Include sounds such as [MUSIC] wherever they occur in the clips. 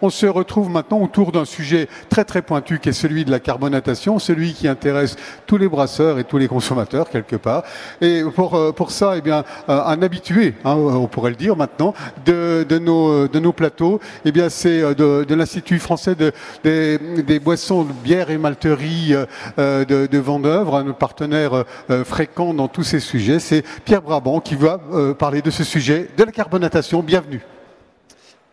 On se retrouve maintenant autour d'un sujet très très pointu qui est celui de la carbonatation, celui qui intéresse tous les brasseurs et tous les consommateurs quelque part. Et pour, euh, pour ça, eh bien, euh, un habitué, hein, on pourrait le dire maintenant, de, de, nos, de nos plateaux, eh bien, c'est euh, de, l'Institut français de, des, des boissons, de bière et malterie de, de Vendœuvre, un partenaire fréquent dans tous ces sujets. C'est Pierre Brabant qui va parler de ce sujet de la carbonatation. Bienvenue.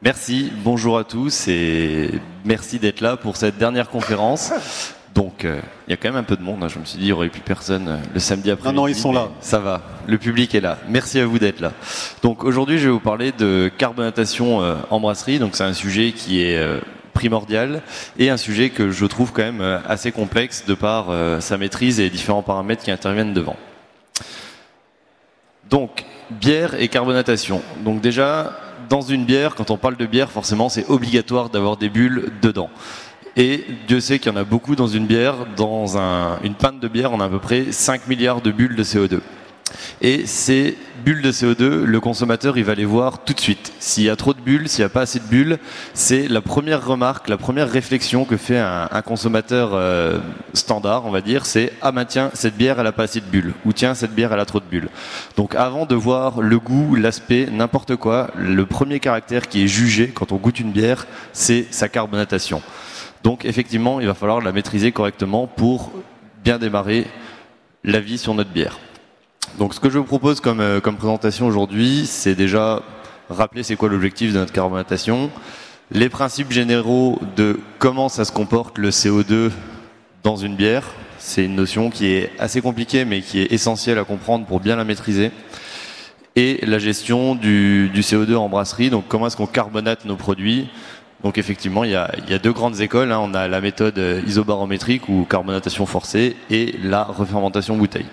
Merci, bonjour à tous et merci d'être là pour cette dernière conférence. Donc, euh, il y a quand même un peu de monde. Hein. Je me suis dit, il n'y aurait plus personne euh, le samedi après. Non, non, ils sont là. Ça va. Le public est là. Merci à vous d'être là. Donc, aujourd'hui, je vais vous parler de carbonatation euh, en brasserie. Donc, c'est un sujet qui est primordial et un sujet que je trouve quand même assez complexe de par sa maîtrise et les différents paramètres qui interviennent devant. Donc, bière et carbonatation. Donc, déjà, dans une bière, quand on parle de bière, forcément, c'est obligatoire d'avoir des bulles dedans. Et Dieu sait qu'il y en a beaucoup dans une bière. Dans une pinte de bière, on a à peu près 5 milliards de bulles de CO2. Et ces bulles de CO2, le consommateur, il va les voir tout de suite. S'il y a trop de bulles, s'il n'y a pas assez de bulles, c'est la première remarque, la première réflexion que fait un, consommateur euh, standard, on va dire, c'est ah ben tiens, cette bière, elle a pas assez de bulles, ou tiens, cette bière, elle a trop de bulles. Donc avant de voir le goût, l'aspect, n'importe quoi, le premier caractère qui est jugé quand on goûte une bière, c'est sa carbonatation. Donc effectivement, il va falloir la maîtriser correctement pour bien démarrer la vie sur notre bière. Donc ce que je vous propose comme, euh, comme présentation aujourd'hui, c'est déjà rappeler c'est quoi l'objectif de notre carbonatation, les principes généraux de comment ça se comporte le CO2 dans une bière. C'est une notion qui est assez compliquée mais qui est essentielle à comprendre pour bien la maîtriser. Et la gestion du, du CO2 en brasserie, donc comment est-ce qu'on carbonate nos produits. Donc effectivement, il y a, il y a deux grandes écoles. Hein. On a la méthode isobarométrique ou carbonatation forcée et la refermentation bouteille.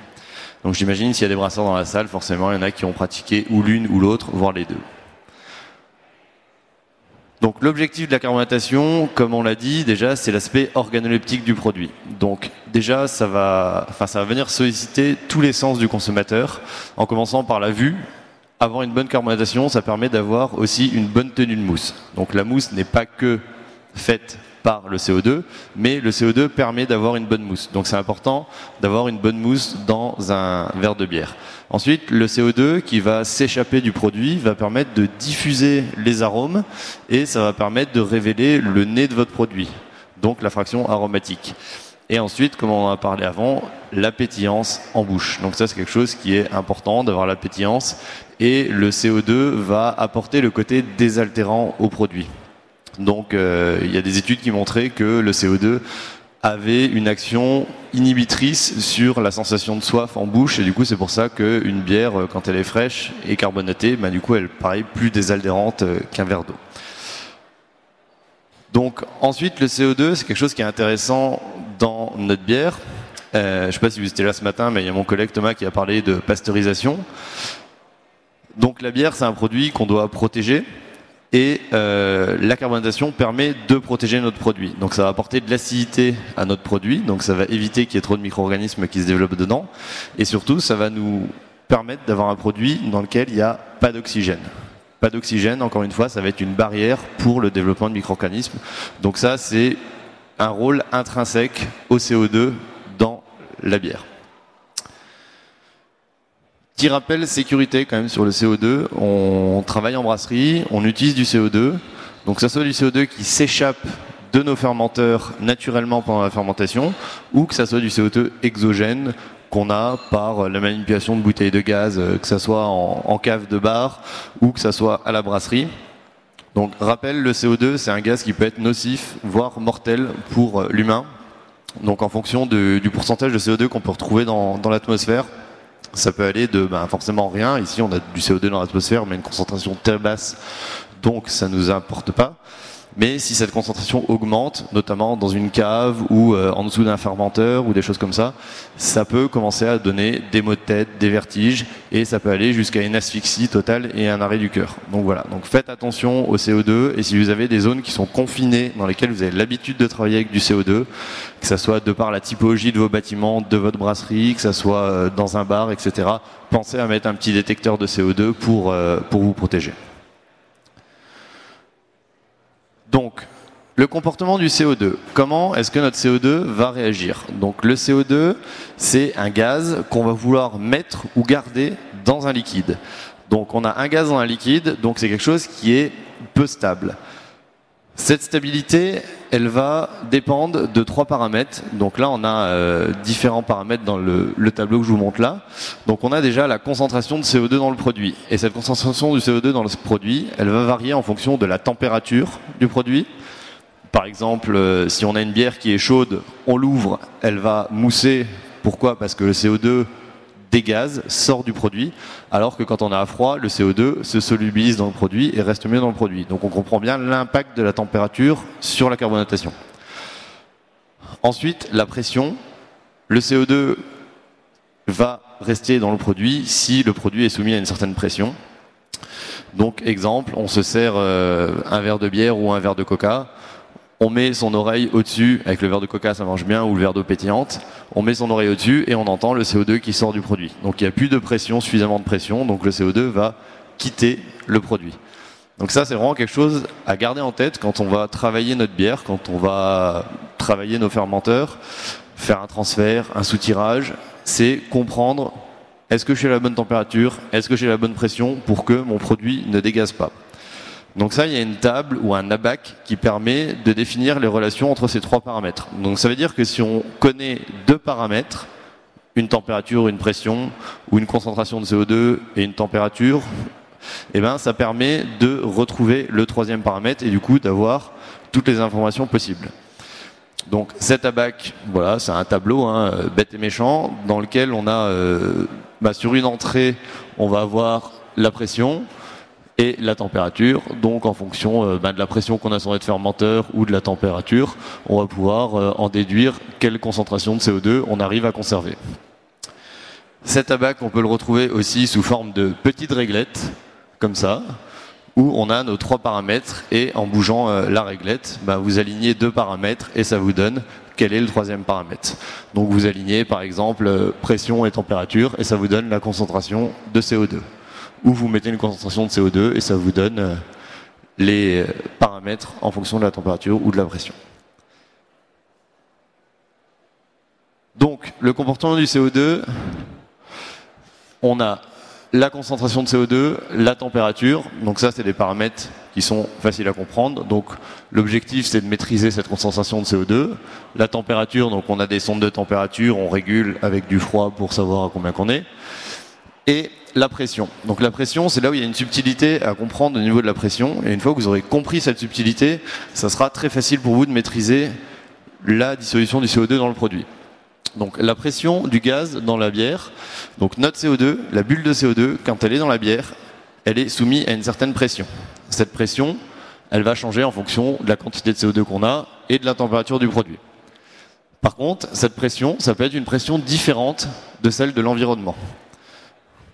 Donc j'imagine s'il y a des brasseurs dans la salle, forcément, il y en a qui ont pratiqué ou l'une ou l'autre, voire les deux. Donc l'objectif de la carbonatation, comme on l'a dit déjà, c'est l'aspect organoleptique du produit. Donc déjà, ça va, enfin, ça va venir solliciter tous les sens du consommateur, en commençant par la vue. Avoir une bonne carbonatation, ça permet d'avoir aussi une bonne tenue de mousse. Donc la mousse n'est pas que faite par le CO2, mais le CO2 permet d'avoir une bonne mousse. Donc c'est important d'avoir une bonne mousse dans un verre de bière. Ensuite, le CO2 qui va s'échapper du produit va permettre de diffuser les arômes et ça va permettre de révéler le nez de votre produit, donc la fraction aromatique. Et ensuite, comme on a parlé avant, la pétillance en bouche. Donc ça, c'est quelque chose qui est important d'avoir la pétillance. Et le CO2 va apporter le côté désaltérant au produit. Donc euh, il y a des études qui montraient que le CO2 avait une action inhibitrice sur la sensation de soif en bouche et du coup c'est pour ça qu'une bière euh, quand elle est fraîche et carbonatée, bah, du coup elle paraît plus désaltérante euh, qu'un verre d'eau. Donc ensuite le CO2 c'est quelque chose qui est intéressant dans notre bière. Je ne sais pas si vous étiez là ce matin, mais il y a mon collègue Thomas qui a parlé de pasteurisation. Donc la bière c'est un produit qu'on doit protéger et euh, la carbonisation permet de protéger notre produit. Donc ça va apporter de l'acidité à notre produit, donc ça va éviter qu'il y ait trop de micro-organismes qui se développent dedans, et surtout ça va nous permettre d'avoir un produit dans lequel il n'y a pas d'oxygène. Pas d'oxygène, encore une fois, ça va être une barrière pour le développement de micro-organismes. Donc ça, c'est un rôle intrinsèque au CO2 dans la bière. Petit rappel sécurité quand même sur le CO2. On travaille en brasserie, on utilise du CO2. Donc que ce soit du CO2 qui s'échappe de nos fermenteurs naturellement pendant la fermentation, ou que ça soit du CO2 exogène qu'on a par la manipulation de bouteilles de gaz, euh, que ce soit en, cave de bar ou que ça soit à la brasserie. Donc rappel, le CO2 c'est un gaz qui peut être nocif, voire mortel pour euh, l'humain. Donc en fonction du pourcentage de CO2 qu'on peut retrouver dans l'atmosphère, ça peut aller de ben, forcément rien. Ici, on a du CO2 dans l'atmosphère, mais une concentration très basse, donc ça ne nous importe pas. Mais si cette concentration augmente, notamment dans une cave ou euh, en dessous d'un fermenteur ou des choses comme ça, ça peut commencer à donner des maux de tête, des vertiges et ça peut aller jusqu'à une asphyxie totale et un arrêt du cœur. Donc voilà, donc faites attention au CO2 et si vous avez des zones qui sont confinées dans lesquelles vous avez l'habitude de travailler avec du CO2, que ça soit de par la typologie de vos bâtiments, de votre brasserie, que ça soit euh, dans un bar, etc., pensez à mettre un petit détecteur de CO2 pour, euh, pour vous protéger. Donc, le comportement du CO2. Comment est-ce que notre CO2 va réagir? Donc le CO2, c'est un gaz qu'on va vouloir mettre ou garder dans un liquide. Donc on a un gaz dans un liquide, donc c'est quelque chose qui est peu stable. Cette stabilité, elle va dépendre de trois paramètres. Donc là, on a euh, différents paramètres dans le, tableau que je vous montre là. Donc on a déjà la concentration de CO2 dans le produit. Et cette concentration du CO2 dans le produit, elle va varier en fonction de la température du produit. Par exemple, euh, si on a une bière qui est chaude, on l'ouvre, elle va mousser. Pourquoi? Parce que le CO2 des gaz sort du produit, alors que quand on a à froid, le CO2 se solubilise dans le produit et reste mieux dans le produit. Donc on comprend bien l'impact de la température sur la carbonatation. Ensuite, la pression. Le CO2 va rester dans le produit si le produit est soumis à une certaine pression. Donc exemple, on se sert euh, un verre de bière ou un verre de coca on met son oreille au-dessus, avec le verre de coca ça marche bien, ou le verre d'eau pétillante, on met son oreille au-dessus et on entend le CO2 qui sort du produit. Donc il n'y a plus de pression, suffisamment de pression, donc le CO2 va quitter le produit. Donc ça c'est vraiment quelque chose à garder en tête quand on va travailler notre bière, quand on va travailler nos fermenteurs, faire un transfert, un soutirage, c'est comprendre est-ce que j'ai la bonne température, est-ce que j'ai la bonne pression pour que mon produit ne dégaze pas. Donc ça, il y a une table ou un ABAC qui permet de définir les relations entre ces trois paramètres. Donc ça veut dire que si on connaît deux paramètres, une température, une pression, ou une concentration de CO2 et une température, eh ben, ça permet de retrouver le troisième paramètre et du coup d'avoir toutes les informations possibles. Donc cet ABAC, voilà, c'est un tableau hein, bête et méchant dans lequel on a euh, bah, sur une entrée, on va avoir la pression, et la température. Donc en fonction euh, ben, de la pression qu'on a sur notre fermenteur ou de la température, on va pouvoir euh, en déduire quelle concentration de CO2 on arrive à conserver. Cet abac, on peut le retrouver aussi sous forme de petites réglettes, comme ça, où on a nos trois paramètres et en bougeant euh, la réglette, ben, vous alignez deux paramètres et ça vous donne quel est le troisième paramètre. Donc vous alignez par exemple pression et température et ça vous donne la concentration de CO2 ou vous mettez une concentration de CO2 et ça vous donne euh, les paramètres en fonction de la température ou de la pression. Donc, le comportement du CO2, on a la concentration de CO2, la température, donc ça c'est des paramètres qui sont faciles à comprendre. Donc l'objectif c'est de maîtriser cette concentration de CO2. La température, donc on a des sondes de température, on régule avec du froid pour savoir à combien qu'on est. Et la pression. Donc la pression, c'est là où il y a une subtilité à comprendre au niveau de la pression. Et une fois que vous aurez compris cette subtilité, ça sera très facile pour vous de maîtriser la dissolution du CO2 dans le produit. Donc la pression du gaz dans la bière, donc notre CO2, la bulle de CO2, quand elle est dans la bière, elle est soumise à une certaine pression. Cette pression, elle va changer en fonction de la quantité de CO2 qu'on a et de la température du produit. Par contre, cette pression, ça peut être une pression différente de celle de l'environnement.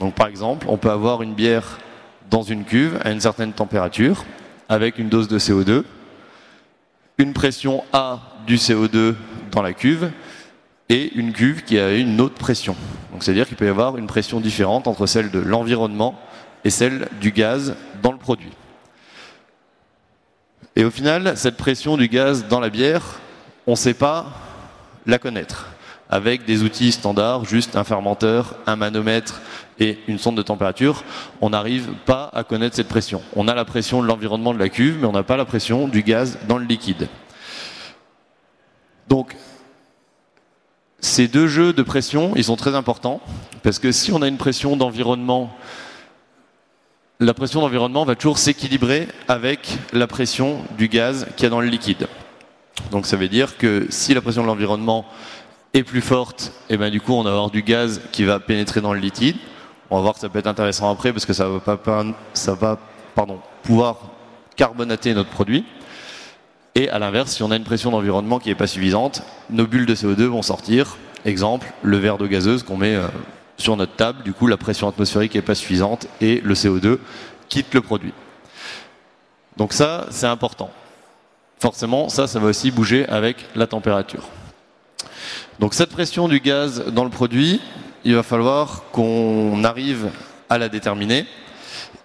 Donc par exemple, on peut avoir une bière dans une cuve à une certaine température avec une dose de CO2, une pression A du CO2 dans la cuve et une cuve qui a une autre pression. Donc c'est-à-dire qu'il peut y avoir une pression différente entre celle de l'environnement et celle du gaz dans le produit. Et au final, cette pression du gaz dans la bière, on ne sait pas la connaître. Avec des outils standards, juste un fermenteur, un manomètre et une sonde de température, on n'arrive pas à connaître cette pression. On a la pression de l'environnement de la cuve, mais on n'a pas la pression du gaz dans le liquide. Donc, ces deux jeux de pression, ils sont très importants, parce que si on a une pression d'environnement, la pression d'environnement va toujours s'équilibrer avec la pression du gaz qu'il y a dans le liquide. Donc ça veut dire que si la pression de l'environnement est plus forte, et eh ben du coup on va avoir du gaz qui va pénétrer dans le liquide. On va voir que ça peut être intéressant après parce que ça va, pouvoir carbonater notre produit. Et à l'inverse, si on a une pression d'environnement qui n'est pas suffisante, nos bulles de CO2 vont sortir. Exemple, le verre d'eau gazeuse qu'on met euh, sur notre table, du coup la pression atmosphérique n'est pas suffisante et le CO2 quitte le produit. Donc ça, c'est important. Forcément, ça, ça va aussi bouger avec la température. Donc cette pression du gaz dans le produit, il va falloir qu'on arrive à la déterminer.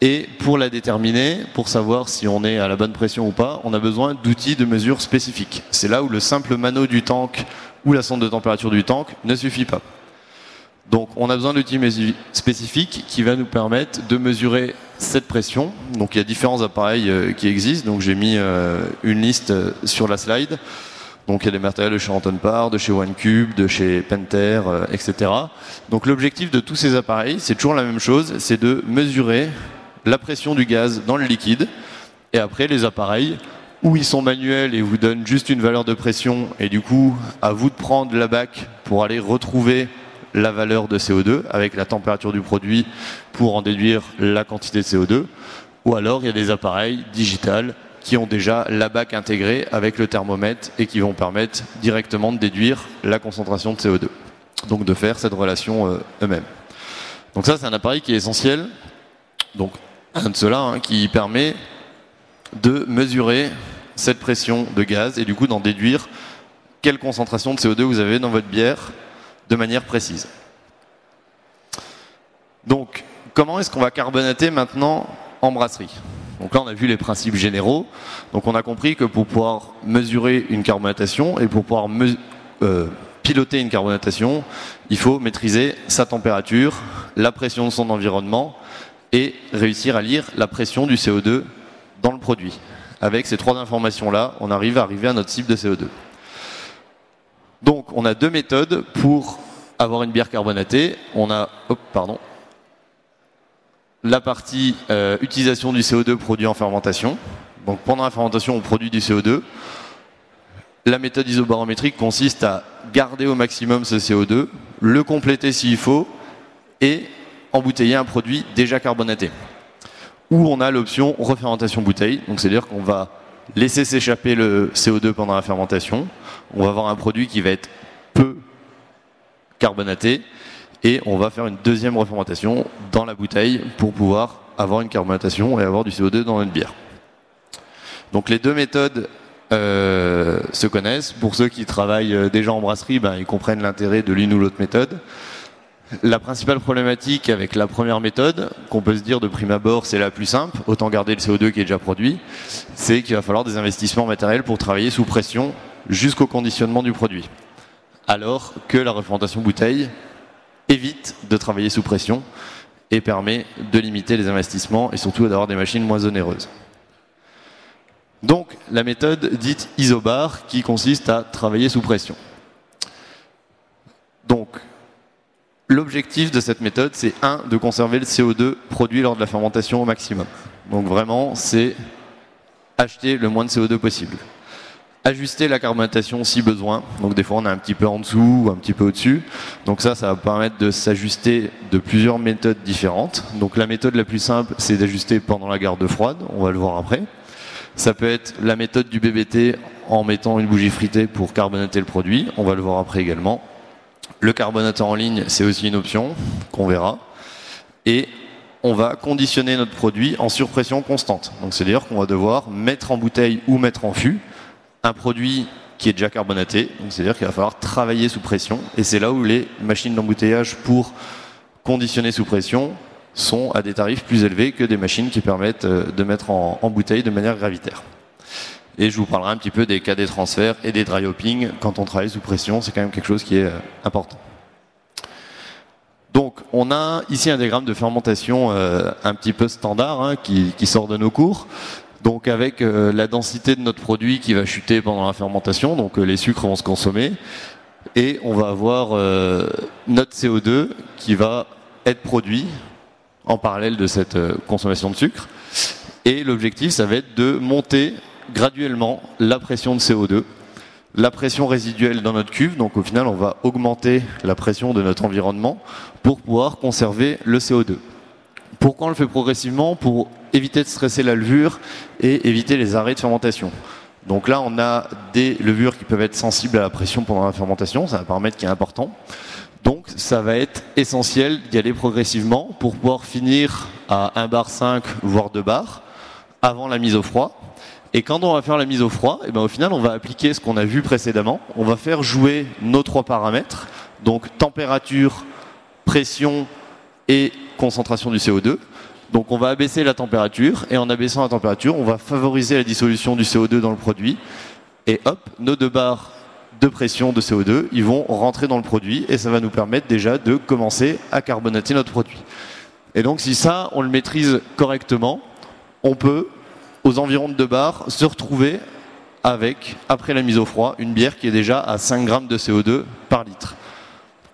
Et pour la déterminer, pour savoir si on est à la bonne pression ou pas, on a besoin d'outils de mesure spécifiques. C'est là où le simple mano du tank ou la sonde de température du tank ne suffit pas. Donc on a besoin d'outils spécifiques qui va nous permettre de mesurer cette pression. Donc il y a différents appareils euh, qui existent. Donc j'ai mis euh, une liste euh, sur la slide. Donc il y a des matériels de chez Anton Par, de chez OneCube, de chez Penter, etc. Donc l'objectif de tous ces appareils, c'est toujours la même chose, c'est de mesurer la pression du gaz dans le liquide. Et après les appareils, où ils sont manuels et vous donnent juste une valeur de pression, et du coup à vous de prendre la bac pour aller retrouver la valeur de CO2 avec la température du produit pour en déduire la quantité de CO2. Ou alors il y a des appareils digitales qui ont déjà la bac intégrée avec le thermomètre et qui vont permettre directement de déduire la concentration de CO2. Donc de faire cette relation euh, eux-mêmes. Donc ça c'est un appareil qui est essentiel. Donc un de ceux-là hein, qui permet de mesurer cette pression de gaz et du coup d'en déduire quelle concentration de CO2 vous avez dans votre bière de manière précise. Donc, comment est-ce qu'on va carbonater maintenant en brasserie? Donc là, on a vu les principes généraux. Donc on a compris que pour pouvoir mesurer une carbonatation et pour pouvoir euh, piloter une carbonatation, il faut maîtriser sa température, la pression de son environnement et réussir à lire la pression du CO2 dans le produit. Avec ces trois informations-là, on arrive à arriver à notre cible de CO2. Donc, on a deux méthodes pour avoir une bière carbonatée. On a, pardon, la partie euh, utilisation du CO2 produit en fermentation. Donc, pendant la fermentation, on produit du CO2. La méthode isobarométrique consiste à garder au maximum ce CO2, le compléter s'il faut, et embouteiller un produit déjà carbonaté. Ou on a l'option refermentation bouteille, donc c'est-à-dire qu'on va laisser s'échapper le CO2 pendant la fermentation, on va avoir un produit qui va être peu carbonaté et on va faire une deuxième refermentation dans la bouteille pour pouvoir avoir une carbonatation et avoir du CO2 dans une bière. Donc les deux méthodes euh, se connaissent. Pour ceux qui travaillent euh, déjà en brasserie, ben, ils comprennent l'intérêt de l'une ou l'autre méthode. La principale problématique avec la première méthode, qu'on peut se dire de prime abord c'est la plus simple, autant garder le CO2 qui est déjà produit, c'est qu'il va falloir des investissements matériels pour travailler sous pression jusqu'au conditionnement du produit. Alors que la refermentation bouteille évite de travailler sous pression et permet de limiter les investissements et surtout d'avoir des machines moins onéreuses. Donc la méthode dite isobar qui consiste à travailler sous pression. Donc l'objectif de cette méthode c'est un de conserver le CO2 produit lors de la fermentation au maximum. Donc vraiment c'est acheter le moins de CO2 possible ajuster la carbonatation si besoin. Donc des fois on est un petit peu en dessous ou un petit peu au-dessus. Donc ça, ça va permettre de s'ajuster de plusieurs méthodes différentes. Donc la méthode la plus simple, c'est d'ajuster pendant la garde froide. On va le voir après. Ça peut être la méthode du BBT en mettant une bougie fritée pour carbonater le produit. On va le voir après également. Le carbonateur en ligne, c'est aussi une option qu'on verra. Et on va conditionner notre produit en surpression constante. Donc c'est-à-dire qu'on va devoir mettre en bouteille ou mettre en fût un produit qui est déjà carbonaté, c'est-à-dire qu'il va falloir travailler sous pression, et c'est là où les machines d'embouteillage pour conditionner sous pression sont à des tarifs plus élevés que des machines qui permettent euh, de mettre en, bouteille de manière gravitaire. Et je vous parlerai un petit peu des cas des transferts et des dry hopping. Quand on travaille sous pression, c'est quand même quelque chose qui est euh, important. Donc, on a ici un diagramme de fermentation euh, un petit peu standard hein, qui, sort de nos cours. Donc avec euh, la densité de notre produit qui va chuter pendant la fermentation, donc euh, les sucres vont se consommer, et on va avoir euh, notre CO2 qui va être produit en parallèle de cette consommation de sucre. Et l'objectif, ça va être de monter graduellement la pression de CO2, la pression résiduelle dans notre cuve. Donc au final, on va augmenter la pression de notre environnement pour pouvoir conserver le CO2. Pourquoi on le fait progressivement Pour éviter de stresser la levure et éviter les arrêts de fermentation. Donc là, on a des levures qui peuvent être sensibles à la pression pendant la fermentation, c'est un paramètre qui est important. Donc ça va être essentiel d'y aller progressivement pour pouvoir finir à 1 bar 5 voire 2 bars avant la mise au froid. Et quand on va faire la mise au froid, eh ben au final on va appliquer ce qu'on a vu précédemment. On va faire jouer nos trois paramètres, donc température, pression et concentration du CO2 Donc on va abaisser la température et en abaissant la température, on va favoriser la dissolution du CO2 dans le produit. Et hop, nos deux barres de pression de CO2, ils vont rentrer dans le produit et ça va nous permettre déjà de commencer à carbonater notre produit. Et donc si ça, on le maîtrise correctement, on peut, aux environs de 2 bars, se retrouver avec, après la mise au froid, une bière qui est déjà à 5 grammes de CO2 par litre.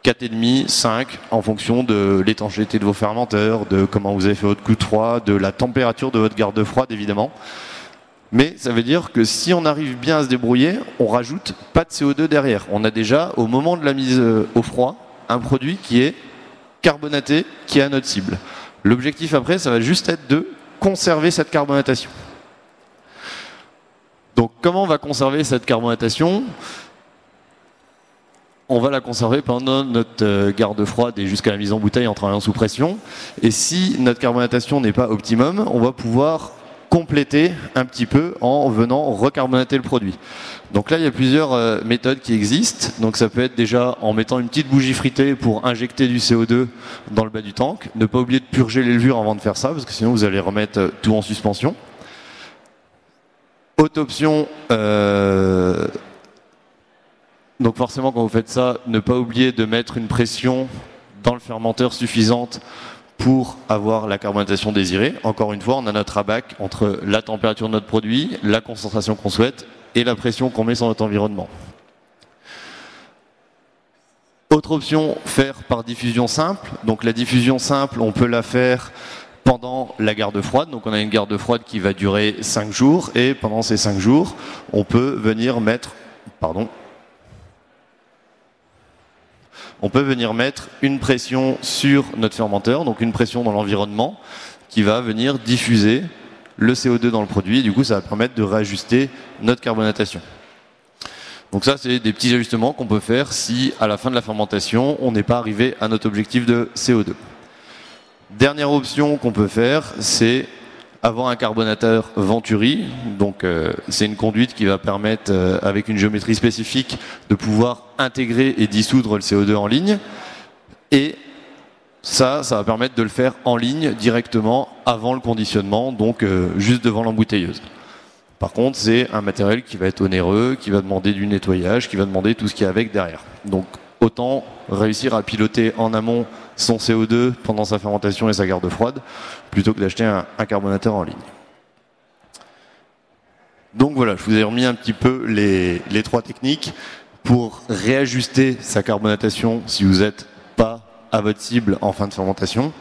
4,5, 5, en fonction de l'étanchéité de vos fermenteurs, de comment vous avez fait votre coup de froid, de la température de votre garde froide évidemment. Mais ça veut dire que si on arrive bien à se débrouiller, on rajoute pas de CO2 derrière. On a déjà, au moment de la mise euh, au froid, un produit qui est carbonaté, qui est à notre cible. L'objectif après, ça va juste être de conserver cette carbonatation. Donc comment on va conserver cette carbonatation? On va la conserver pendant notre euh, garde froide et jusqu'à la mise en bouteille en travaillant sous pression. Et si notre carbonatation n'est pas optimum, on va pouvoir compléter un petit peu en venant recarbonater le produit. Donc là, il y a plusieurs euh, méthodes qui existent. Donc ça peut être déjà en mettant une petite bougie fritée pour injecter du CO2 dans le bas du tank. Ne pas oublier de purger les levures avant de faire ça, parce que sinon vous allez remettre euh, tout en suspension. Autre option, donc forcément quand vous faites ça, ne pas oublier de mettre une pression dans le fermenteur suffisante pour avoir la carbonatation désirée. Encore une fois, on a notre abac entre la température de notre produit, la concentration qu'on souhaite et la pression qu'on met sur notre environnement. Autre option, faire par diffusion simple. Donc la diffusion simple, on peut la faire pendant la garde froide. Donc on a une garde froide qui va durer 5 jours et pendant ces 5 jours, on peut venir mettre pardon, on peut venir mettre une pression sur notre fermenteur, donc une pression dans l'environnement, qui va venir diffuser le CO2 dans le produit. Et du coup, ça va permettre de réajuster notre carbonatation. Donc ça, c'est des petits ajustements qu'on peut faire si, à la fin de la fermentation, on n'est pas arrivé à notre objectif de CO2. Dernière option qu'on peut faire, c'est avoir un carbonateur Venturi. Donc euh, c'est une conduite qui va permettre, euh, avec une géométrie spécifique, de pouvoir intégrer et dissoudre le CO2 en ligne. Et ça, ça va permettre de le faire en ligne directement avant le conditionnement, donc euh, juste devant l'embouteilleuse. Par contre, c'est un matériel qui va être onéreux, qui va demander du nettoyage, qui va demander tout ce qui est avec derrière. Donc autant réussir à piloter en amont son CO2 pendant sa fermentation et sa garde froide, plutôt que d'acheter un, carbonateur en ligne. Donc voilà, je vous ai remis un petit peu les, trois techniques pour réajuster sa carbonatation si vous n'êtes pas à votre cible en fin de fermentation.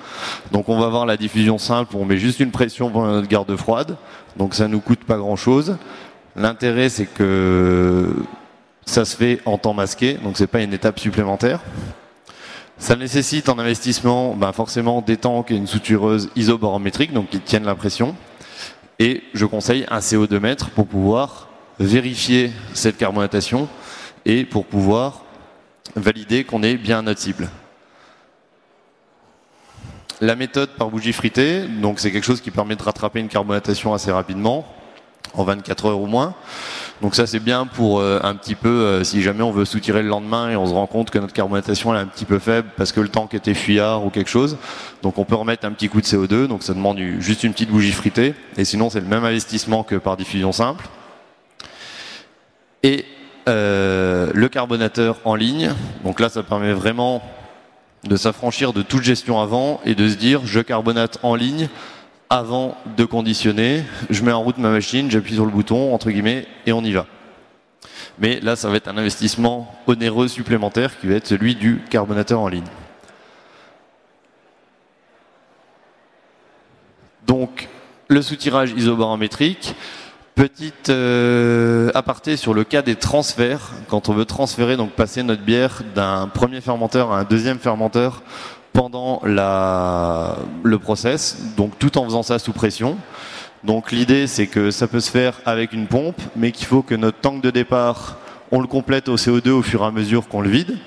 Donc on va voir la diffusion simple, on met juste une pression pendant notre garde froide, donc ça nous coûte pas grand chose. L'intérêt c'est que ça se fait en temps masqué, donc c'est pas une étape supplémentaire. Ça nécessite en investissement ben forcément des tanks et une soutireuse isoborométrique, donc qui tiennent la pression. Et je conseille un CO2 mètre pour pouvoir vérifier cette carbonatation et pour pouvoir valider qu'on est bien à notre cible. La méthode par bougie fritée, donc c'est quelque chose qui permet de rattraper une carbonatation assez rapidement, en 24 heures ou moins. Donc ça c'est bien pour euh, un petit peu euh, si jamais on veut soutirer le lendemain et on se rend compte que notre carbonatation est un petit peu faible parce que le tank était fuyard ou quelque chose. Donc on peut remettre un petit coup de CO2, donc ça demande juste une petite bougie fritée. Et sinon c'est le même investissement que par diffusion simple. Et euh, le carbonateur en ligne, donc là ça permet vraiment de s'affranchir de toute gestion avant et de se dire je carbonate en ligne avant de conditionner, je mets en route ma machine, j'appuie sur le bouton, entre guillemets, et on y va. Mais là, ça va être un investissement onéreux supplémentaire qui va être celui du carbonateur en ligne. Donc, le soutirage isoborométrique. Petite euh, aparté sur le cas des transferts. Quand on veut transférer, donc passer notre bière d'un premier fermenteur à un deuxième fermenteur pendant le process, donc tout en faisant ça sous pression. Donc l'idée c'est que ça peut se faire avec une pompe, mais qu'il faut que notre tank de départ, on le complète au CO2 au fur et à mesure qu'on le vide,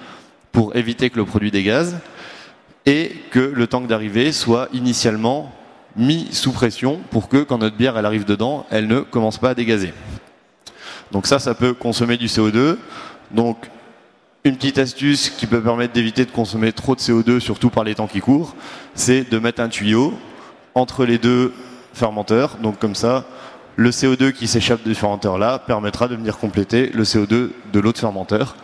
pour éviter que le produit dégaze, et que le tank d'arrivée soit initialement mis sous pression pour que quand notre bière elle arrive dedans, elle ne commence pas à dégazer. Donc ça, ça peut consommer du CO2. Donc une petite astuce qui peut permettre d'éviter de consommer trop de CO2, surtout par les temps qui courent, c'est de mettre un tuyau entre les deux fermenteurs. Donc comme ça, le CO2 qui s'échappe du fermenteur là permettra de venir compléter le CO2 de l'autre fermenteur.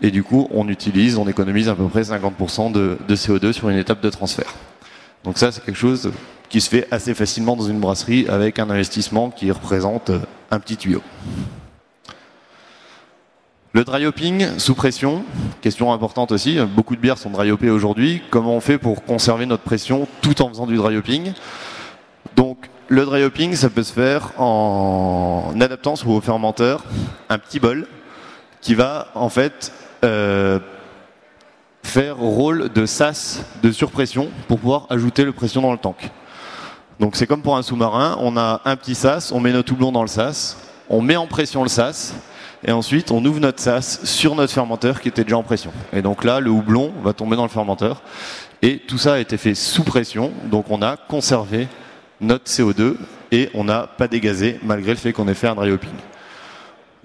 Et du coup, on utilise, on économise à peu près 50% de, de CO2 sur une étape de transfert. Donc ça, c'est quelque chose qui se fait assez facilement dans une brasserie avec un investissement qui représente un petit tuyau. Le dry hopping sous pression, question importante aussi, beaucoup de bières sont dry hoppées aujourd'hui. Comment on fait pour conserver notre pression tout en faisant du dry hopping? Donc le dry hopping, ça peut se faire en adaptant sur vos fermenteurs un petit bol qui va en fait euh, faire rôle de sas de surpression pour pouvoir ajouter le pression dans le tank. Donc c'est comme pour un sous-marin, on a un petit sas, on met notre houblon dans le sas, on met en pression le sas, et ensuite on ouvre notre sas sur notre fermenteur qui était déjà en pression. Et donc là, le houblon va tomber dans le fermenteur. Et tout ça a été fait sous pression, donc on a conservé notre CO2 et on n'a pas dégazé malgré le fait qu'on ait fait un dry hopping.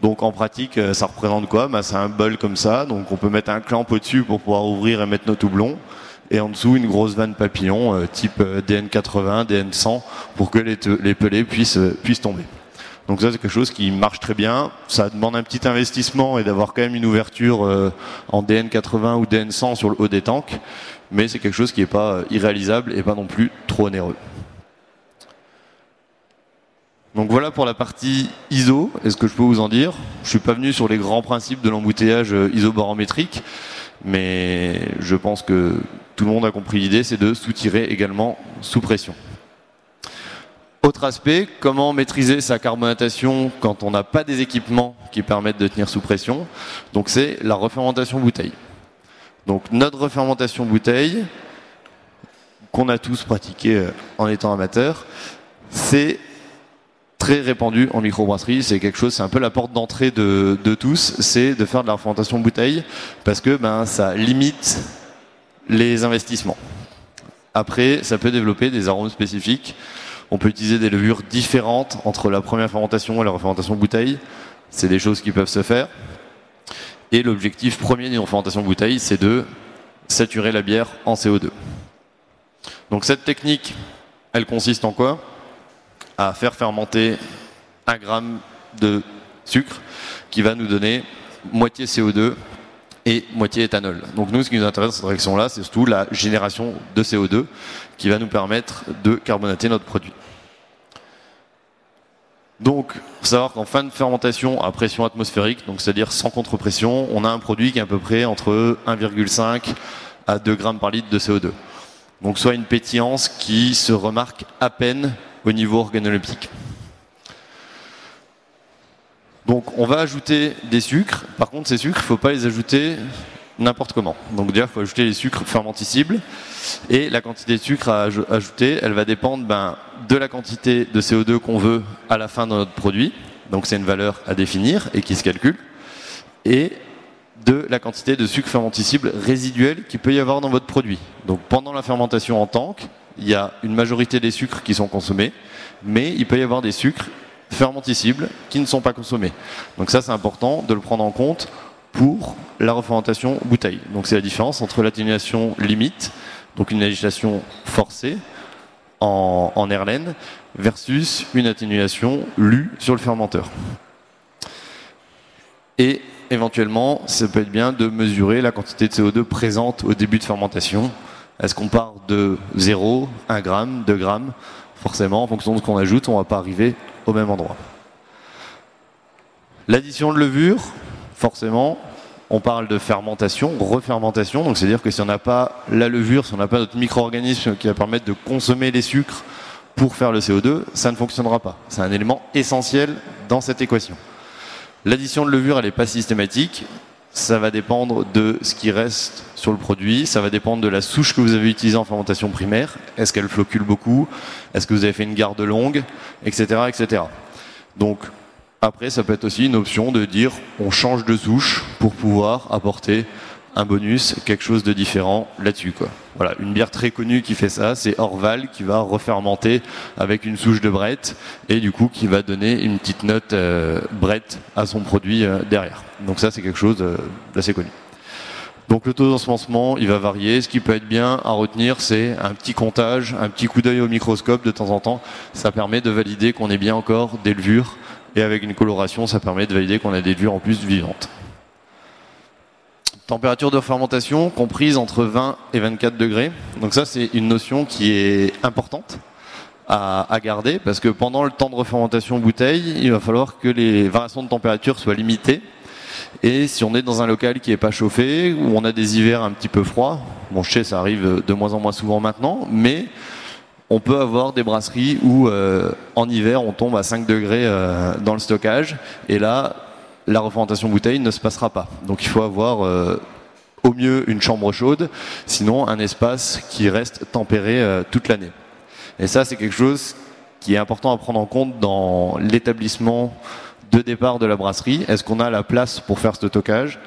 Donc en pratique, euh, ça représente quoi? Bah, C'est un bol comme ça, donc on peut mettre un clamp au-dessus pour pouvoir ouvrir et mettre notre houblon. Et en dessous, une grosse vanne papillon euh, type euh, DN80, DN100 pour que les, pelés puissent tomber. Donc ça, c'est quelque chose qui marche très bien. Ça demande un petit investissement et d'avoir quand même une ouverture en DN80 ou DN100 sur le haut des tanks. Mais c'est quelque chose qui n'est pas irréalisable et pas non plus trop onéreux. Donc voilà pour la partie ISO. Est-ce que je peux vous en dire? Je suis pas venu sur les grands principes de l'embouteillage euh, isobarométrique, mais je pense que tout le monde a compris l'idée, c'est de soutirer également sous pression. Autre aspect, comment maîtriser sa carbonatation quand on n'a pas des équipements qui permettent de tenir sous pression? Donc c'est la refermentation bouteille. Donc notre refermentation bouteille, qu'on a tous pratiqué euh, en étant amateur, c'est très répandu en microbrasserie. C'est quelque chose, c'est un peu la porte d'entrée de, tous, c'est de faire de la fermentation bouteille parce que ben, ça limite les investissements. Après, ça peut développer des arômes spécifiques. On peut utiliser des levures différentes entre la première fermentation et la refermentation bouteille. C'est des choses qui peuvent se faire. Et l'objectif premier d'une fermentation bouteille, c'est de saturer la bière en CO2. Donc cette technique, elle consiste en quoi? À faire fermenter un gramme de sucre qui va nous donner moitié CO2 et moitié éthanol. Donc nous, ce qui nous intéresse dans cette réaction-là, c'est surtout la génération de CO2 qui va nous permettre de carbonater notre produit. Donc, faut savoir qu'en fin de fermentation à pression atmosphérique, donc c'est-à-dire sans contre-pression, on a un produit qui est à peu près entre 1,5 à 2 grammes par litre de CO2. Donc soit une pétillance qui se remarque à peine au niveau organoleptique. Donc on va ajouter des sucres. Par contre, ces sucres, il ne faut pas les ajouter n'importe comment. Donc déjà, il faut ajouter les sucres fermenticibles. Et la quantité de sucre à ajouter, elle va dépendre ben, de la quantité de CO2 qu'on veut à la fin de notre produit. Donc c'est une valeur à définir et qui se calcule. Et de la quantité de sucre fermenticible résiduel qu'il peut y avoir dans votre produit. Donc pendant la fermentation en tank, il y a une majorité des sucres qui sont consommés, mais il peut y avoir des sucres fermenticibles qui ne sont pas consommés. Donc ça, c'est important de le prendre en compte pour la refermentation bouteille. Donc c'est la différence entre l'atténuation limite, donc une agitation forcée en, en Erlen, versus une atténuation lue sur le fermenteur. Et éventuellement, ça peut être bien de mesurer la quantité de CO2 présente au début de fermentation est-ce qu'on part de 0, 1 gramme, 2 grammes? Forcément, en fonction de ce qu'on ajoute, on ne va pas arriver au même endroit. L'addition de levure, forcément, on parle de fermentation, refermentation, donc c'est-à-dire que si on n'a pas la levure, si on n'a pas notre micro-organisme qui va permettre de consommer les sucres pour faire le CO2, ça ne fonctionnera pas. C'est un élément essentiel dans cette équation. L'addition de levure, elle n'est pas systématique ça va dépendre de ce qui reste sur le produit, ça va dépendre de la souche que vous avez utilisée en fermentation primaire. Est-ce qu'elle flocule beaucoup? Est-ce que vous avez fait une garde longue? Etc. etc. Donc après, ça peut être aussi une option de dire on change de souche pour pouvoir apporter un bonus, quelque chose de différent là-dessus. Quoi. Voilà, une bière très connue qui fait ça, c'est Orval qui va refermenter avec une souche de Brett et du coup qui va donner une petite note euh, Brett à son produit euh, derrière. Donc ça c'est quelque chose euh, d'assez connu. Donc le taux d'ensemencement, il va varier. Ce qui peut être bien à retenir, c'est un petit comptage, un petit coup d'œil au microscope de temps en temps. Ça permet de valider qu'on est bien encore des levures. Et avec une coloration, ça permet de valider qu'on a des levures en plus vivantes. Température de fermentation comprise entre 20 et 24 degrés. Donc ça, c'est une notion qui est importante à, à, garder parce que pendant le temps de refermentation bouteille, il va falloir que les variations de température soient limitées et si on est dans un local qui n'est pas chauffé, où on a des hivers un petit peu froids, bon je sais ça arrive de moins en moins souvent maintenant, mais on peut avoir des brasseries où euh, en hiver on tombe à 5 degrés euh, dans le stockage, et là la refermentation bouteille ne se passera pas. Donc il faut avoir euh, au mieux une chambre chaude, sinon un espace qui reste tempéré toute l'année. Et ça c'est quelque chose qui est important à prendre en compte dans l'établissement de départ de la brasserie Est-ce qu'on a la place pour faire ce stockage?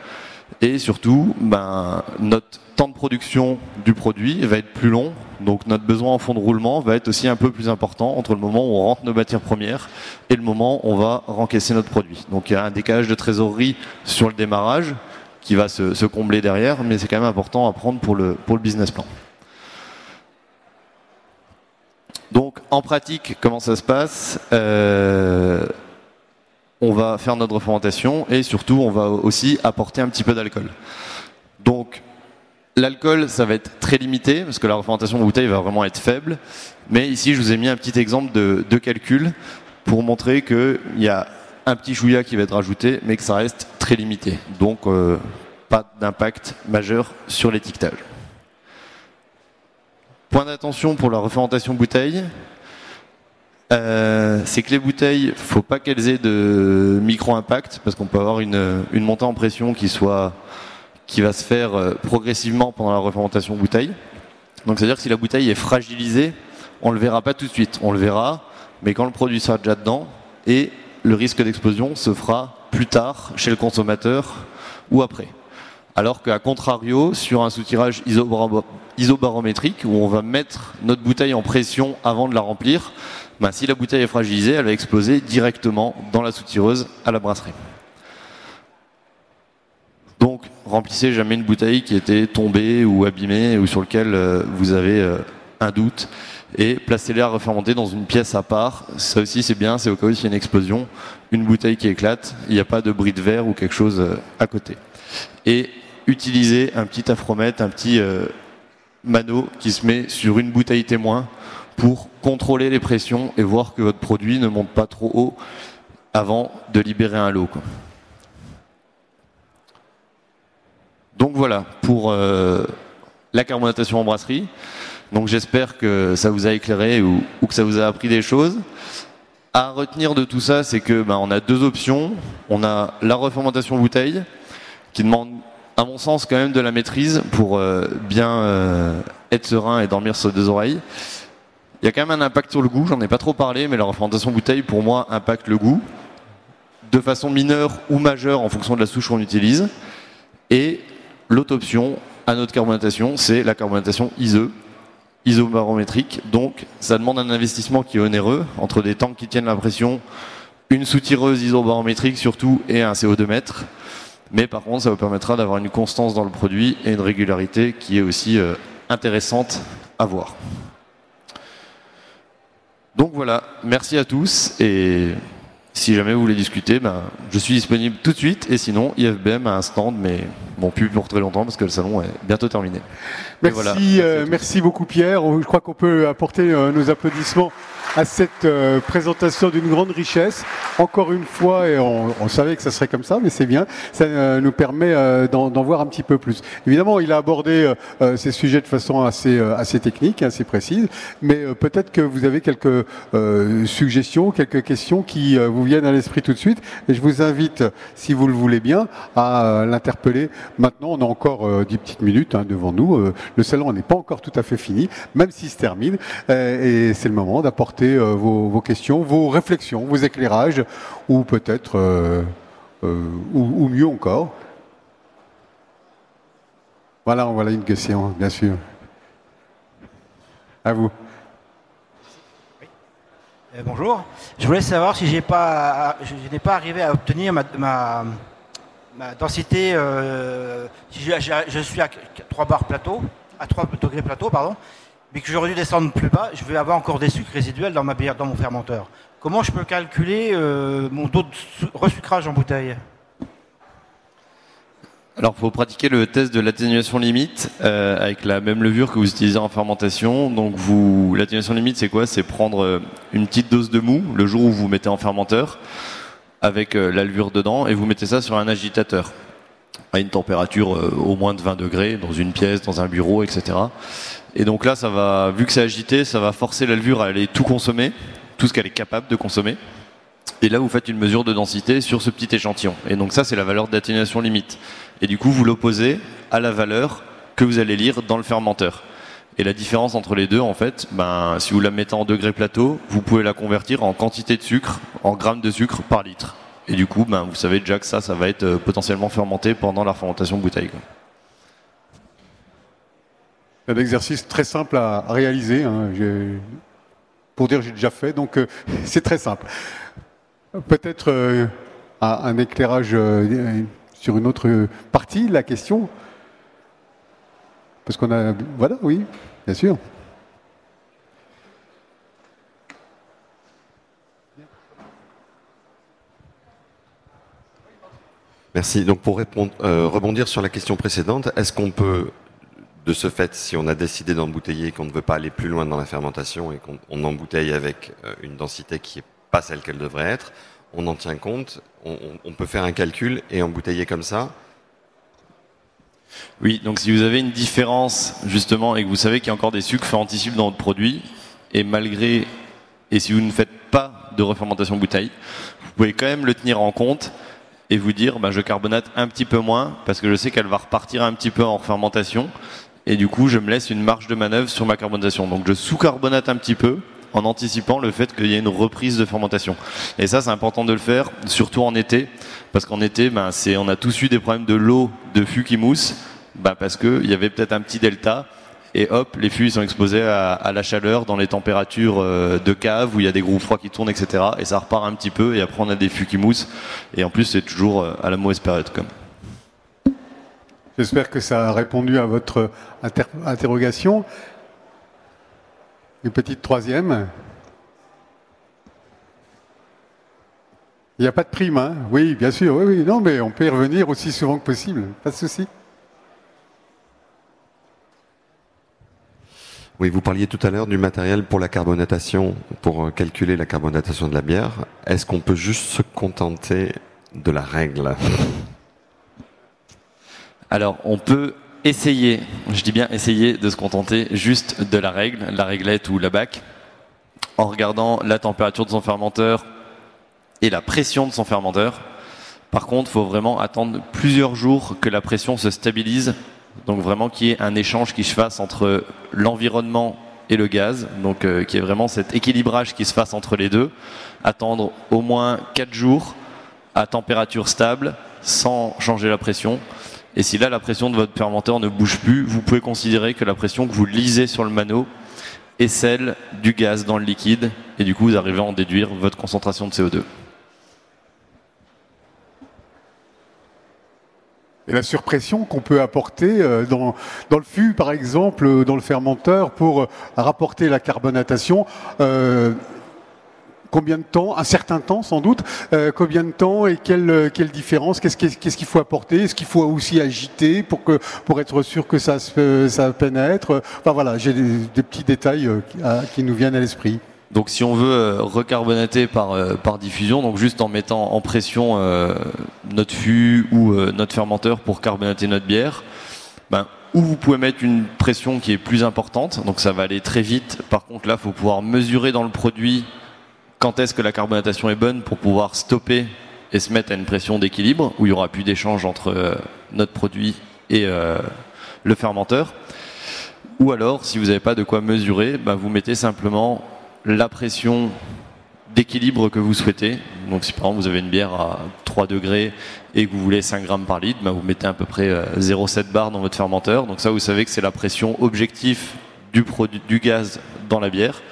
Et surtout, ben, notre temps de production du produit va être plus long, donc notre besoin en fond de roulement va être aussi un peu plus important entre le moment où on rentre nos matières premières et le moment où on va rencaisser notre produit. Donc il y a un décalage de trésorerie sur le démarrage qui va se, combler derrière, mais c'est quand même important à prendre pour le, pour business plan. Donc en pratique, comment ça se passe? Euh, on va faire notre fermentation et surtout on va aussi apporter un petit peu d'alcool. L'alcool ça va être très limité parce que la fermentation de bouteille va vraiment être faible. Mais ici je vous ai mis un petit exemple de, calcul pour montrer qu'il y a un petit chouïa qui va être rajouté mais que ça reste très limité. Donc euh, pas d'impact majeur sur l'étiquetage. Point d'attention pour la refermentation bouteille. Euh, c'est que les bouteilles, faut pas qu'elles aient de micro-impact parce qu'on peut avoir une, montée en pression qui soit qui va se faire euh, progressivement pendant la refermentation bouteille. Donc c'est-à-dire que si la bouteille est fragilisée, on le verra pas tout de suite. On le verra, mais quand le produit sera déjà dedans, et le risque d'explosion se fera plus tard chez le consommateur ou après. Alors qu'à contrario, sur un soutirage isobarométrique, où on va mettre notre bouteille en pression avant de la remplir, ben, si la bouteille est fragilisée, elle va exploser directement dans la soutireuse à la brasserie. Donc, remplissez jamais une bouteille qui était tombée ou abîmée ou sur laquelle euh, vous avez euh, un doute et placez-les à refermenter dans une pièce à part. Ça aussi c'est bien, c'est au cas où il y a une explosion, une bouteille qui éclate, il n'y a pas de bris de verre ou quelque chose euh, à côté. Et utilisez un petit afromètre, un petit mano qui se met sur une bouteille témoin pour contrôler les pressions et voir que votre produit ne monte pas trop haut avant de libérer un lot. Donc voilà pour euh, la carbonatation en brasserie. Donc j'espère que ça vous a éclairé ou, que ça vous a appris des choses. À retenir de tout ça, c'est que ben, on a deux options. On a la refermentation bouteille qui demande, à mon sens, quand même de la maîtrise pour euh, bien euh, être serein et dormir sur deux oreilles. Il y a quand même un impact sur le goût, j'en ai pas trop parlé, mais la refermentation bouteille, pour moi, impacte le goût de façon mineure ou majeure en fonction de la souche qu'on utilise. Et l'autre option à notre carbonatation, c'est la carbonatation ISE, isobarométrique. Donc, ça demande un investissement qui est onéreux, entre des tanks qui tiennent la pression, une soutireuse isobarométrique surtout, et un CO2 mètre. Mais par contre, ça vous permettra d'avoir une constance dans le produit et une régularité qui est aussi euh, intéressante à voir. Donc voilà, merci à tous et si jamais vous voulez discuter, ben, je suis disponible tout de suite et sinon IFBM a un stand mais bon plus pour très longtemps parce que le salon est bientôt terminé. Merci, voilà, merci, euh, merci, beaucoup Pierre. Je crois qu'on peut apporter euh, nos applaudissements à cette euh, présentation d'une grande richesse. Encore une fois, et on, on, savait que ça serait comme ça, mais c'est bien, ça euh, nous permet euh, d'en voir un petit peu plus. Évidemment, il a abordé euh, ces sujets de façon assez, assez technique, assez précise, mais peut-être que vous avez quelques suggestions, quelques questions qui vous viennent à l'esprit tout de suite, et je vous invite, si vous le voulez bien, à l'interpeller. Maintenant, on a encore dix petites minutes hein, devant nous. le salon n'est pas encore tout à fait fini, même s'il se termine, et c'est le moment d'apporter euh, vos, vos, questions, vos réflexions, vos éclairages, ou peut-être, euh, euh, ou, mieux encore. Voilà, voilà une question, bien sûr. À vous. Bonjour. Je voulais savoir si pas, je, n'ai pas arrivé à obtenir ma, densité, si je suis à 3 bars plateau, à 3 degrés plateau, pardon, mais que j'aurais dû descendre plus bas, je vais avoir encore des sucres résiduels dans ma bière, dans mon fermenteur. Comment je peux calculer euh, mon taux de su- resucrage en bouteille? Alors, il faut pratiquer le test de l'atténuation limite euh, avec la même levure que vous utilisez en fermentation. Donc, l'atténuation limite, c'est quoi? C'est prendre euh, une petite dose de mou le jour où vous mettez en fermenteur avec la levure dedans et vous mettez ça sur un agitateur à une température au moins de 20 degrés dans une pièce, dans un bureau, etc. Et donc là, ça va, vu que c'est agité, ça va forcer la levure à aller tout consommer, tout ce qu'elle est capable de consommer. Et là, vous faites une mesure de densité sur ce petit échantillon. Et donc ça, c'est la valeur d'atténuation limite. Et du coup, vous l'opposez à la valeur que vous allez lire dans le fermenteur. Et la différence entre les deux, en fait, ben, si vous la mettez en degré plateau, vous pouvez la convertir en quantité de sucre, en grammes de sucre par litre. Et du coup, ben, vous savez déjà que ça, ça va être euh, potentiellement fermenté pendant la fermentation bouteille. Un exercice très simple à réaliser. hein. Pour dire j'ai déjà fait, donc euh, [LAUGHS] c'est très simple. Peut-être euh, un, éclairage euh, sur une autre partie de la question. Parce qu'on a. Voilà, oui, bien sûr. Merci. Donc pour rebondir sur la question précédente, est-ce qu'on peut, de ce fait, si on a décidé d'embouteiller, qu'on ne veut pas aller plus loin dans la fermentation et qu'on on embouteille avec euh, une densité qui n'est pas celle qu'elle devrait être, on en tient compte, on, peut faire un calcul et embouteiller comme ça. Oui, donc si vous avez une différence justement et que vous savez qu'il y a encore des sucres fermenticibles dans votre produit, et malgré, et si vous ne faites pas de refermentation bouteille, vous pouvez quand même le tenir en compte et vous dire bah, je carbonate un petit peu moins parce que je sais qu'elle va repartir un petit peu en fermentation et du coup je me laisse une marge de manœuvre sur ma carbonatation. Donc je sous-carbonate un petit peu en anticipant le fait qu'il y ait une reprise de fermentation. Et ça c'est important de le faire, surtout en été, parce qu'en été ben, c'est, on a tous eu des problèmes de l'eau, de fût qui mousse, ben, parce qu'il y avait peut-être un petit delta. Et hop, les fûts ils sont exposés à, à la chaleur dans les températures euh, de cave où il y a des groupes froids qui tournent, etc. Et ça repart un petit peu et après on a des fûts qui moussent. Et en plus c'est toujours euh, à la mauvaise période. Comme. J'espère que ça a répondu à votre inter- interrogation. Une petite troisième. Il n'y a pas de prime, hein Oui, bien sûr, oui, oui. Non, mais on peut y revenir aussi souvent que possible. Pas de souci. Oui, vous parliez tout à l'heure du matériel pour la carbonatation, pour euh, calculer la carbonatation de la bière. Est-ce qu'on peut juste se contenter de la règle? Alors, on peut essayer, je dis bien essayer de se contenter juste de la règle, la réglette ou la bac, en regardant la température de son fermenteur et la pression de son fermenteur. Par contre, il faut vraiment attendre plusieurs jours que la pression se stabilise, donc vraiment qu'il y ait un échange qui se fasse entre l'environnement et le gaz, donc euh, qu'il y ait vraiment cet équilibrage qui se fasse entre les deux. Attendre au moins 4 jours à température stable, sans changer la pression. Et si là la pression de votre fermenteur ne bouge plus, vous pouvez considérer que la pression que vous lisez sur le mano est celle du gaz dans le liquide, et du coup vous arrivez à en déduire votre concentration de CO2. Et la surpression qu'on peut apporter euh, dans, le fût, par exemple, euh, dans le fermenteur, pour euh, rapporter la carbonatation. Combien de temps Un certain temps, sans doute. Euh, combien de temps et quelle, euh, quelle différence Qu'est-ce qu'est- qu'est-ce qu'il faut apporter Est-ce qu'il faut aussi agiter pour, que, pour être sûr que ça, se, ça pénètre? Enfin voilà, j'ai des, petits détails euh, qui, nous viennent à l'esprit. Donc si on veut recarbonater par, par diffusion, donc juste en mettant en pression notre fût ou notre fermenteur pour carbonater notre bière, ben, ou vous pouvez mettre une pression qui est plus importante, donc ça va aller très vite. Par contre là, il faut pouvoir mesurer dans le produit quand est-ce que la carbonatation est bonne pour pouvoir stopper et se mettre à une pression d'équilibre où il y aura plus d'échange entre euh, notre produit et euh, le fermenteur? Ou alors, si vous n'avez pas de quoi mesurer, ben, vous mettez simplement la pression d'équilibre que vous souhaitez. Donc si par exemple vous avez une bière à 3 degrés et que vous voulez 5 grammes par litre, ben, vous mettez à peu près euh, 0,7 bar dans votre fermenteur. Donc ça vous savez que c'est la pression produit, du gaz dans la bière.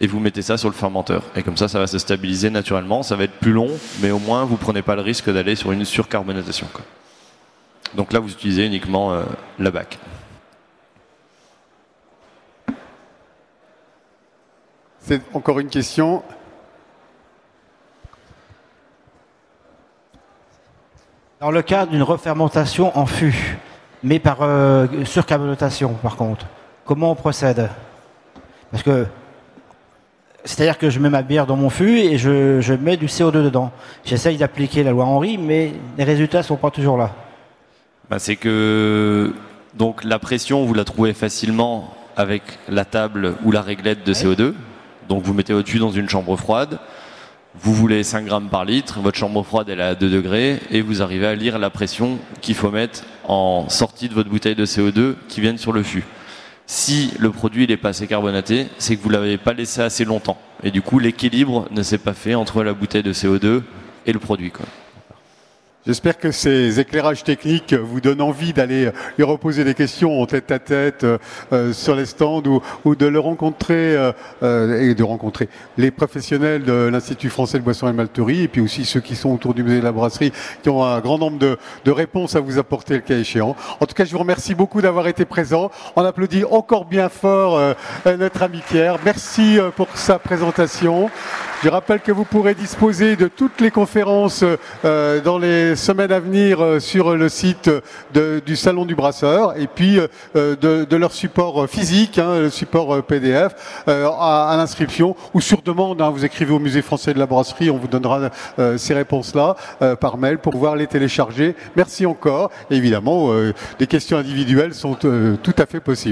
Et vous mettez ça sur le fermenteur. Et comme ça, ça va se stabiliser naturellement. Ça va être plus long, mais au moins vous prenez pas le risque d'aller sur une surcarbonatation. quoi. Donc là, vous utilisez uniquement la BAC. C'est encore une question. Dans le cas d'une refermentation en fût, mais par euh, surcarbonatation par contre, comment on procède? Parce que c'est-à-dire que je mets ma bière dans mon fût et je, mets du CO2 dedans. J'essaye d'appliquer la loi Henry, mais les résultats ne sont pas toujours là. Bah, c'est que donc la pression, vous la trouvez facilement avec la table ou la réglette de CO2. Donc vous mettez au-dessus dans une chambre froide. Vous voulez 5 grammes par litre, votre chambre froide elle est à 2 degrés et vous arrivez à lire la pression qu'il faut mettre en sortie de votre bouteille de CO2 qui viennent sur le fût. Si le produit n'est pas assez carbonaté, c'est que vous ne l'avez pas laissé assez longtemps. Et du coup, l'équilibre ne s'est pas fait entre la bouteille de CO2 et le produit. J'espère que ces éclairages techniques vous donnent envie d'aller lui reposer des questions en tête à tête euh, euh, sur les stands ou, de le rencontrer euh, et de rencontrer les professionnels de l'Institut français de boissons et malterie et puis aussi ceux qui sont autour du musée de la brasserie qui ont un grand nombre de, de réponses à vous apporter le cas échéant. En tout cas, je vous remercie beaucoup d'avoir été présent. On applaudit encore bien fort notre ami Pierre. Merci pour sa présentation. Je rappelle que vous pourrez disposer de toutes les conférences dans les semaines à venir euh, sur le site du Salon du Brasseur et puis euh, de, leur support physique, hein, le support PDF, euh, à, l'inscription ou sur demande. Hein, vous écrivez au Musée français de la brasserie, on vous donnera ces réponses-là par mail pour pouvoir les télécharger. Merci encore. évidemment, des questions individuelles sont tout à fait possibles.